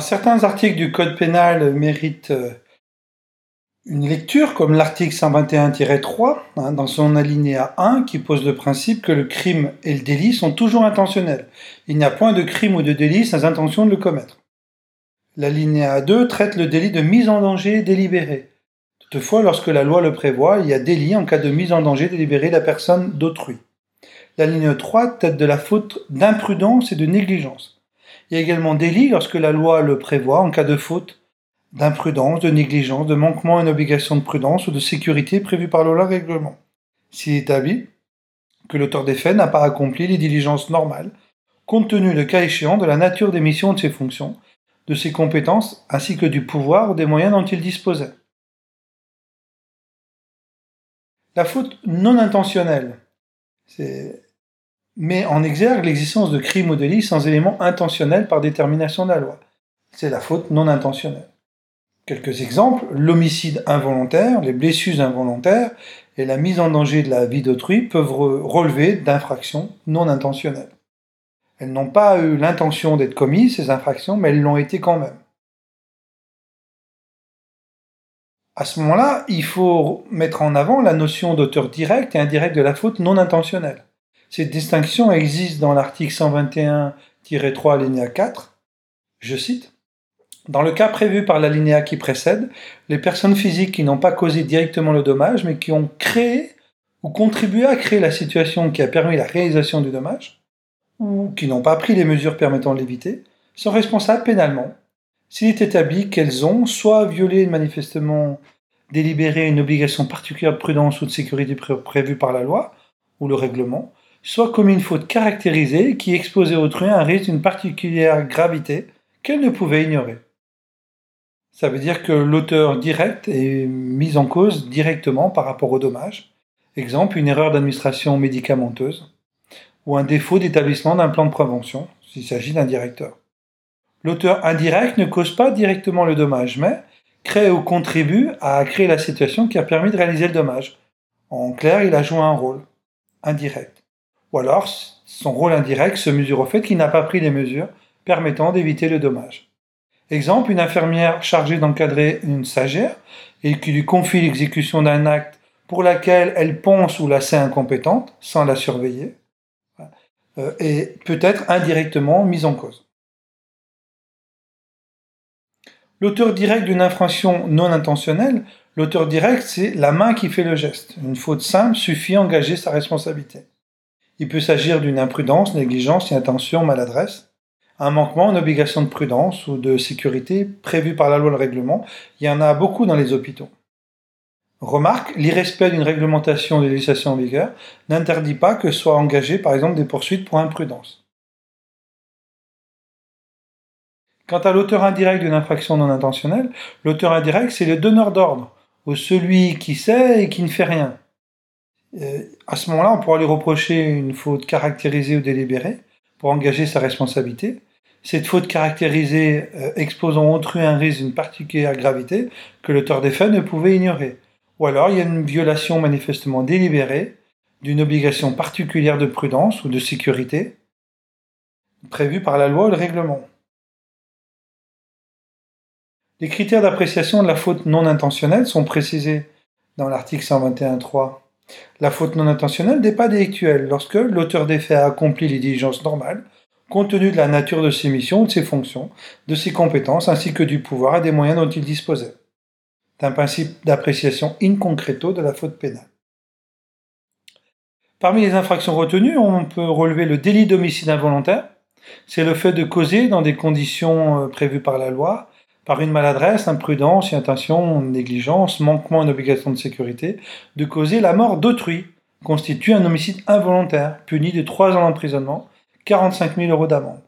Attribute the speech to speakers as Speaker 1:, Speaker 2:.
Speaker 1: Certains articles du Code pénal méritent euh, une lecture, comme l'article 121-3, hein, dans son alinéa 1, qui pose le principe que le crime et le délit sont toujours intentionnels. Il n'y a point de crime ou de délit sans intention de le commettre. L'alinéa 2 traite le délit de mise en danger délibérée. Toutefois, lorsque la loi le prévoit, il y a délit en cas de mise en danger délibérée de la personne d'autrui. L'alinéa 3 traite de la faute d'imprudence et de négligence. Il y a également délit lorsque la loi le prévoit en cas de faute d'imprudence, de négligence, de manquement à une obligation de prudence ou de sécurité prévue par le règlement. S'il est que l'auteur des faits n'a pas accompli les diligences normales, compte tenu le cas échéant de la nature des missions de ses fonctions, de ses compétences, ainsi que du pouvoir ou des moyens dont il disposait. La faute non intentionnelle met en exergue l'existence de crimes ou délits sans éléments intentionnels par détermination de la loi. C'est la faute non intentionnelle. Quelques exemples, l'homicide involontaire, les blessures involontaires et la mise en danger de la vie d'autrui peuvent relever d'infractions non intentionnelles. Elles n'ont pas eu l'intention d'être commises, ces infractions, mais elles l'ont été quand même. À ce moment-là, il faut mettre en avant la notion d'auteur direct et indirect de la faute non intentionnelle. Cette distinction existe dans l'article 121-3 alinéa 4. Je cite dans le cas prévu par l'alinéa qui précède, les personnes physiques qui n'ont pas causé directement le dommage, mais qui ont créé ou contribué à créer la situation qui a permis la réalisation du dommage, ou qui n'ont pas pris les mesures permettant de l'éviter, sont responsables pénalement s'il est établi qu'elles ont soit violé manifestement délibéré une obligation particulière de prudence ou de sécurité prévue par la loi ou le règlement, soit commis une faute caractérisée qui exposait autrui à un risque d'une particulière gravité qu'elle ne pouvait ignorer. Ça veut dire que l'auteur direct est mis en cause directement par rapport au dommage. Exemple, une erreur d'administration médicamenteuse ou un défaut d'établissement d'un plan de prévention, s'il s'agit d'un directeur. L'auteur indirect ne cause pas directement le dommage, mais crée ou contribue à créer la situation qui a permis de réaliser le dommage. En clair, il a joué un rôle indirect. Ou alors, son rôle indirect se mesure au fait qu'il n'a pas pris les mesures permettant d'éviter le dommage. Exemple, une infirmière chargée d'encadrer une sagère et qui lui confie l'exécution d'un acte pour laquelle elle pense ou la sait incompétente, sans la surveiller, euh, est peut-être indirectement mise en cause. L'auteur direct d'une infraction non intentionnelle, l'auteur direct, c'est la main qui fait le geste. Une faute simple suffit à engager sa responsabilité. Il peut s'agir d'une imprudence, négligence, inattention, maladresse un manquement, une obligation de prudence ou de sécurité prévue par la loi ou le règlement. Il y en a beaucoup dans les hôpitaux. Remarque, l'irrespect d'une réglementation de législation en vigueur n'interdit pas que soient engagées par exemple des poursuites pour imprudence. Quant à l'auteur indirect d'une infraction non intentionnelle, l'auteur indirect c'est le donneur d'ordre, ou celui qui sait et qui ne fait rien. Euh, à ce moment-là, on pourra lui reprocher une faute caractérisée ou délibérée pour engager sa responsabilité, cette faute caractérisée euh, exposant autrui un risque d'une particulière gravité que l'auteur des faits ne pouvait ignorer. Ou alors il y a une violation manifestement délibérée d'une obligation particulière de prudence ou de sécurité prévue par la loi ou le règlement. Les critères d'appréciation de la faute non intentionnelle sont précisés dans l'article 121.3. La faute non intentionnelle n'est pas délictuelle lorsque l'auteur des faits a accompli les diligences normales compte tenu de la nature de ses missions, de ses fonctions, de ses compétences, ainsi que du pouvoir et des moyens dont il disposait. C'est un principe d'appréciation in concreto de la faute pénale. Parmi les infractions retenues, on peut relever le délit d'homicide involontaire. C'est le fait de causer dans des conditions euh, prévues par la loi, par une maladresse, imprudence, intention, négligence, manquement à une obligation de sécurité, de causer la mort d'autrui, constitue un homicide involontaire, puni de 3 ans d'emprisonnement 45 000 euros d'amende.